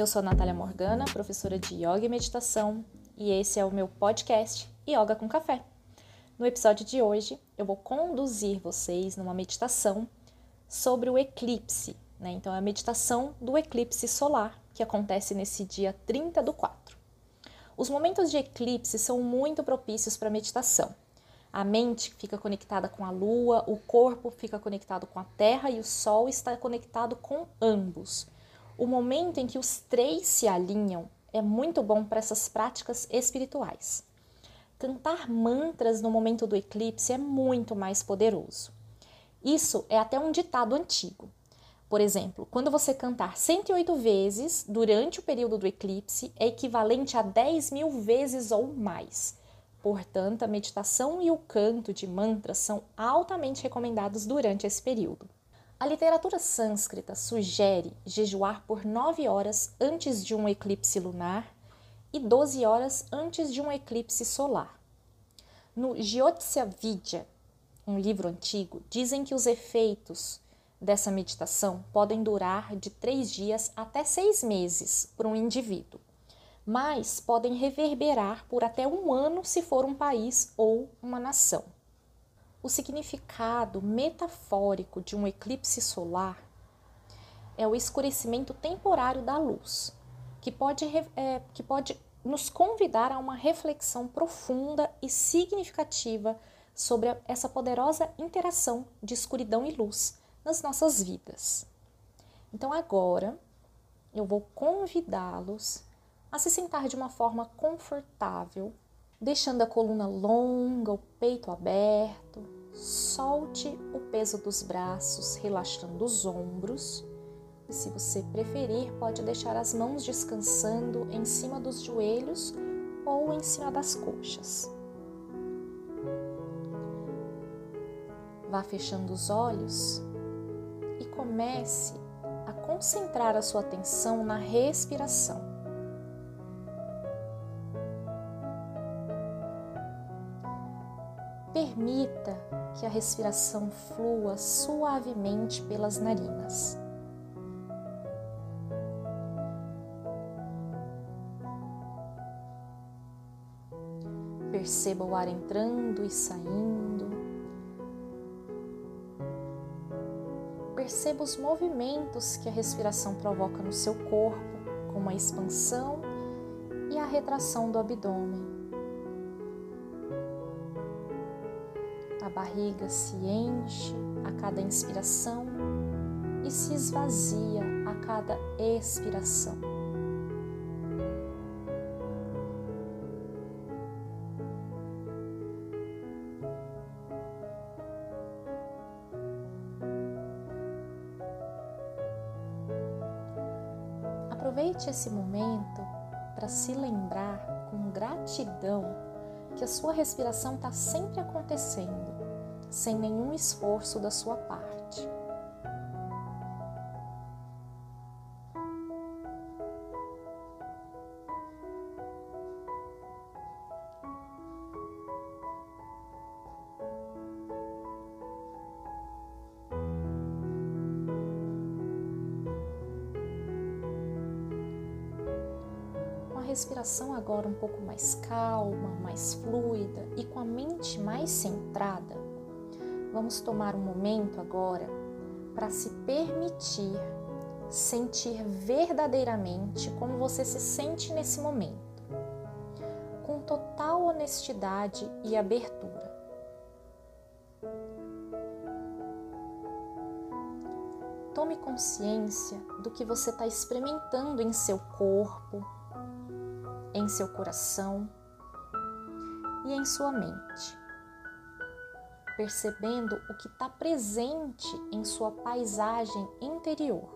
Eu sou Natália Morgana, professora de Yoga e Meditação, e esse é o meu podcast Yoga com Café. No episódio de hoje, eu vou conduzir vocês numa meditação sobre o eclipse, né? Então, é a meditação do eclipse solar, que acontece nesse dia 30 do 4. Os momentos de eclipse são muito propícios para meditação. A mente fica conectada com a lua, o corpo fica conectado com a terra e o sol está conectado com ambos. O momento em que os três se alinham é muito bom para essas práticas espirituais. Cantar mantras no momento do eclipse é muito mais poderoso. Isso é até um ditado antigo. Por exemplo, quando você cantar 108 vezes durante o período do eclipse, é equivalente a 10 mil vezes ou mais. Portanto, a meditação e o canto de mantras são altamente recomendados durante esse período. A literatura sânscrita sugere jejuar por 9 horas antes de um eclipse lunar e 12 horas antes de um eclipse solar. No Jyotisya Vidya, um livro antigo, dizem que os efeitos dessa meditação podem durar de três dias até seis meses para um indivíduo, mas podem reverberar por até um ano se for um país ou uma nação. O significado metafórico de um eclipse solar é o escurecimento temporário da luz, que pode, é, que pode nos convidar a uma reflexão profunda e significativa sobre essa poderosa interação de escuridão e luz nas nossas vidas. Então, agora eu vou convidá-los a se sentar de uma forma confortável deixando a coluna longa, o peito aberto. Solte o peso dos braços, relaxando os ombros. E se você preferir, pode deixar as mãos descansando em cima dos joelhos ou em cima das coxas. Vá fechando os olhos e comece a concentrar a sua atenção na respiração. Permita que a respiração flua suavemente pelas narinas. Perceba o ar entrando e saindo. Perceba os movimentos que a respiração provoca no seu corpo, como a expansão e a retração do abdômen. A barriga se enche a cada inspiração e se esvazia a cada expiração. Aproveite esse momento para se lembrar com gratidão que a sua respiração está sempre acontecendo sem nenhum esforço da sua parte. respiração agora um pouco mais calma, mais fluida e com a mente mais centrada, Vamos tomar um momento agora para se permitir sentir verdadeiramente como você se sente nesse momento, com total honestidade e abertura. Tome consciência do que você está experimentando em seu corpo, em seu coração e em sua mente percebendo o que está presente em sua paisagem interior.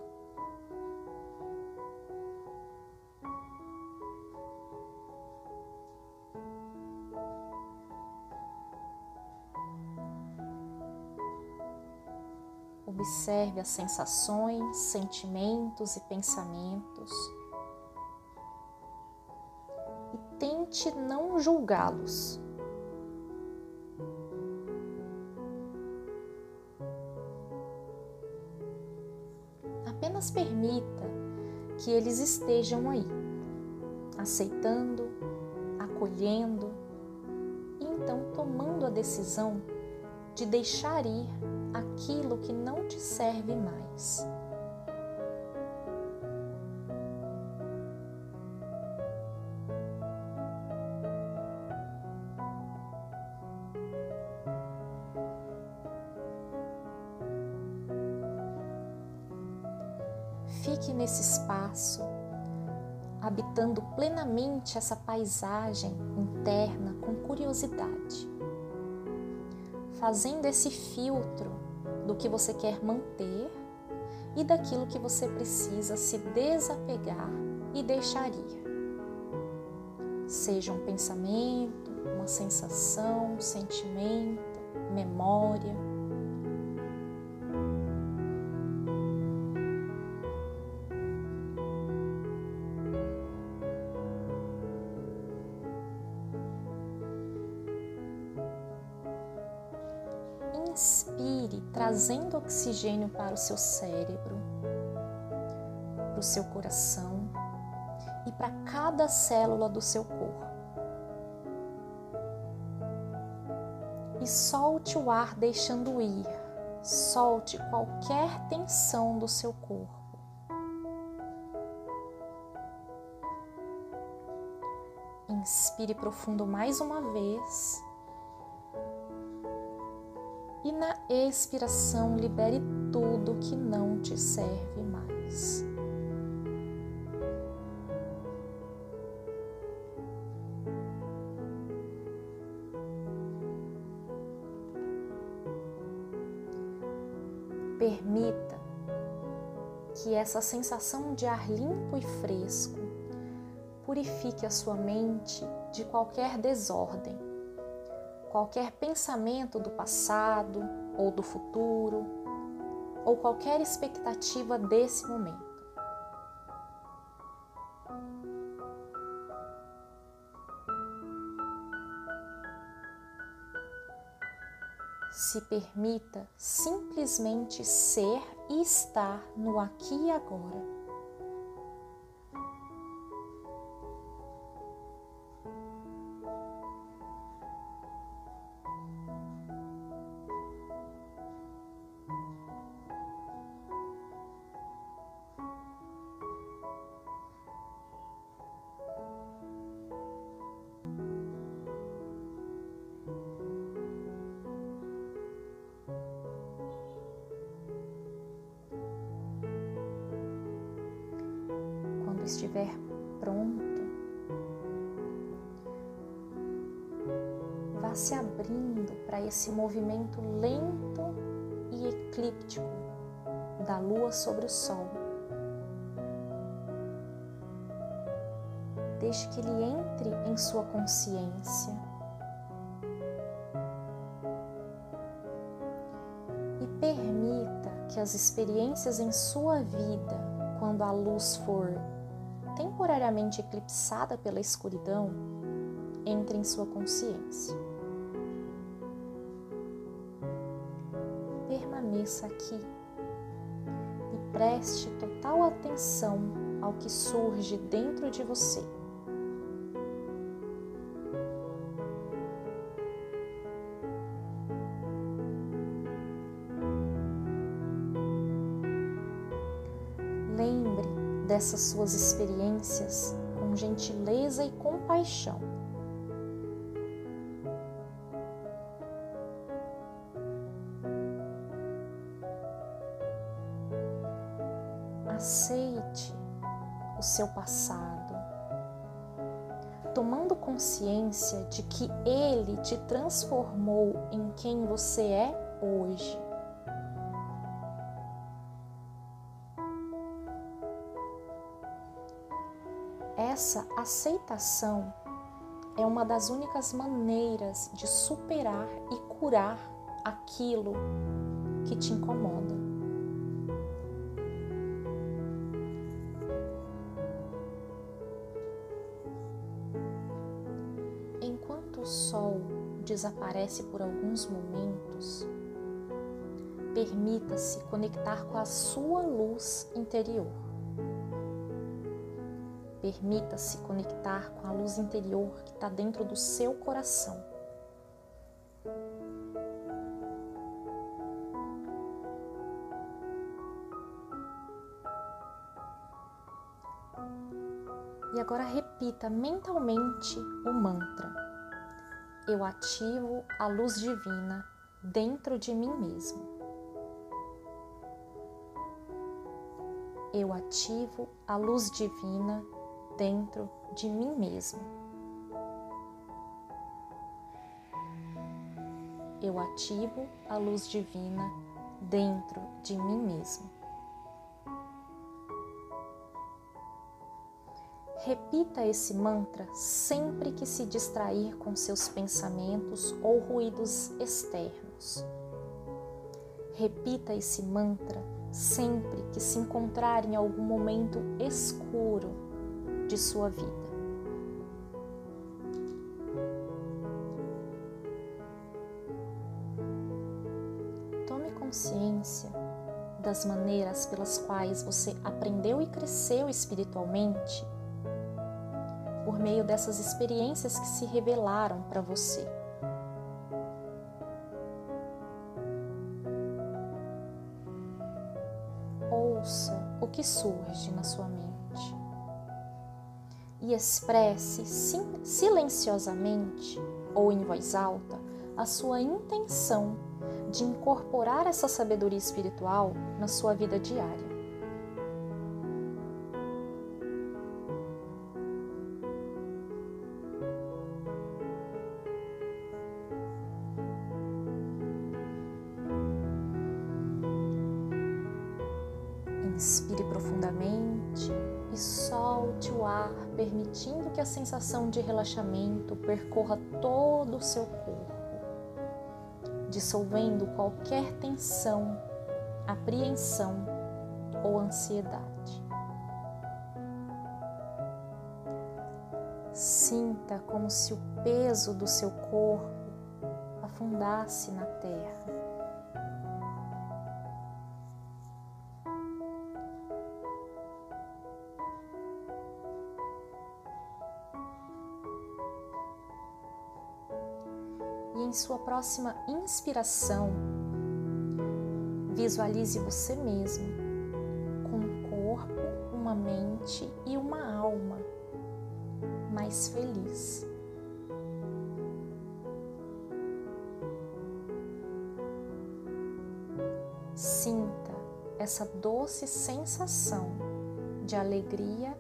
Observe as sensações, sentimentos e pensamentos e tente não julgá-los. Apenas permita que eles estejam aí, aceitando, acolhendo e então tomando a decisão de deixar ir aquilo que não te serve mais. Habitando plenamente essa paisagem interna com curiosidade, fazendo esse filtro do que você quer manter e daquilo que você precisa se desapegar e deixar ir. Seja um pensamento, uma sensação, um sentimento, memória inspire, trazendo oxigênio para o seu cérebro, para o seu coração e para cada célula do seu corpo. E solte o ar deixando ir, solte qualquer tensão do seu corpo. Inspire profundo mais uma vez expiração libere tudo que não te serve mais. Permita que essa sensação de ar limpo e fresco purifique a sua mente de qualquer desordem qualquer pensamento do passado ou do futuro, ou qualquer expectativa desse momento. Se permita simplesmente ser e estar no aqui e agora. Estiver pronto, vá se abrindo para esse movimento lento e eclíptico da lua sobre o sol. Deixe que ele entre em sua consciência. E permita que as experiências em sua vida, quando a luz for temporariamente eclipsada pela escuridão, entre em sua consciência. Permaneça aqui e preste total atenção ao que surge dentro de você. Dessas suas experiências com gentileza e compaixão. Aceite o seu passado, tomando consciência de que ele te transformou em quem você é hoje. Essa aceitação é uma das únicas maneiras de superar e curar aquilo que te incomoda. Enquanto o sol desaparece por alguns momentos, permita-se conectar com a sua luz interior Permita-se conectar com a luz interior que está dentro do seu coração. E agora repita mentalmente o mantra. Eu ativo a luz divina dentro de mim mesmo. Eu ativo a luz divina dentro de mim mesmo. Eu ativo a luz divina dentro de mim mesmo. Repita esse mantra sempre que se distrair com seus pensamentos ou ruídos externos. Repita esse mantra sempre que se encontrar em algum momento escuro de sua vida. Tome consciência das maneiras pelas quais você aprendeu e cresceu espiritualmente por meio dessas experiências que se revelaram para você. Ouça o que surge na sua mente e expresse silenciosamente ou em voz alta a sua intenção de incorporar essa sabedoria espiritual na sua vida diária. Inspire profundamente e solte o ar, permitindo que a sensação de relaxamento percorra todo o seu corpo, dissolvendo qualquer tensão, apreensão ou ansiedade. Sinta como se o peso do seu corpo afundasse na terra. Em sua próxima inspiração, visualize você mesmo com um corpo, uma mente e uma alma mais feliz. Sinta essa doce sensação de alegria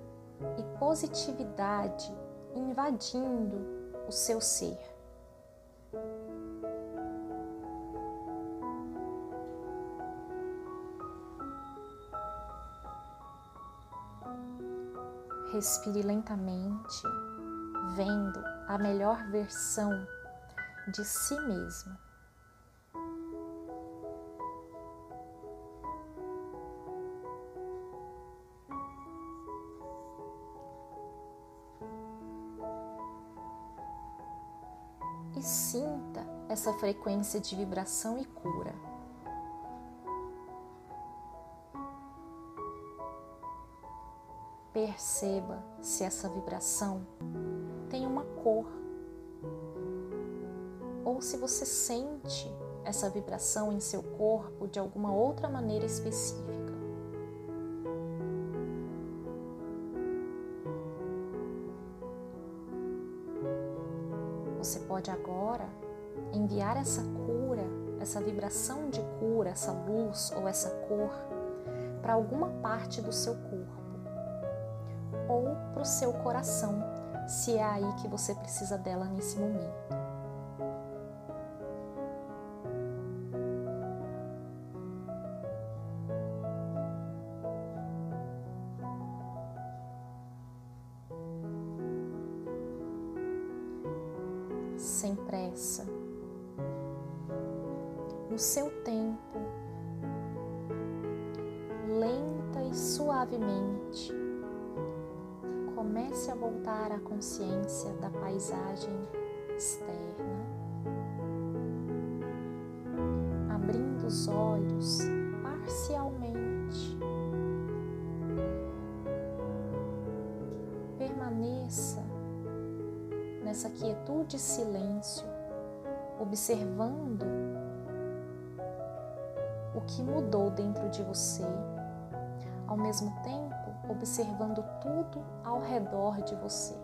e positividade invadindo o seu ser. Respire lentamente, vendo a melhor versão de si mesmo. E sinta essa frequência de vibração e cura. Perceba se essa vibração tem uma cor ou se você sente essa vibração em seu corpo de alguma outra maneira específica. Você pode agora enviar essa cura, essa vibração de cura, essa luz ou essa cor para alguma parte do seu corpo para o seu coração, se é aí que você precisa dela nesse momento. Sem pressa, no seu tempo, lenta e suavemente comece a voltar à consciência da paisagem externa, abrindo os olhos parcialmente, nessa quietude e silêncio, observando o que mudou dentro de você, ao mesmo tempo observando tudo ao redor de você.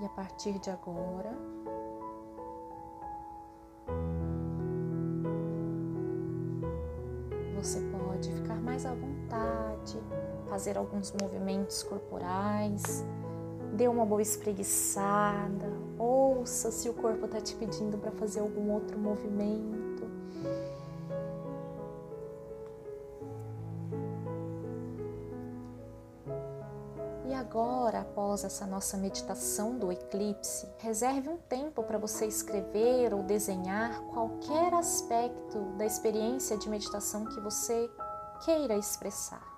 E a partir de agora, você pode ficar mais à vontade, fazer alguns movimentos corporais, dê uma boa espreguiçada, ouça se o corpo está te pedindo para fazer algum outro movimento. E agora, após essa nossa meditação do eclipse, reserve um tempo para você escrever ou desenhar qualquer aspecto da experiência de meditação que você queira expressar.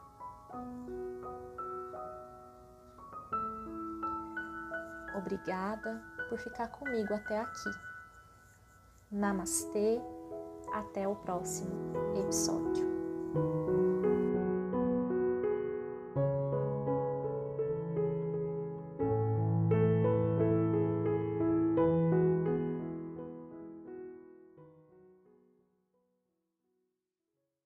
Obrigada por ficar comigo até aqui. Namastê, até o próximo episódio.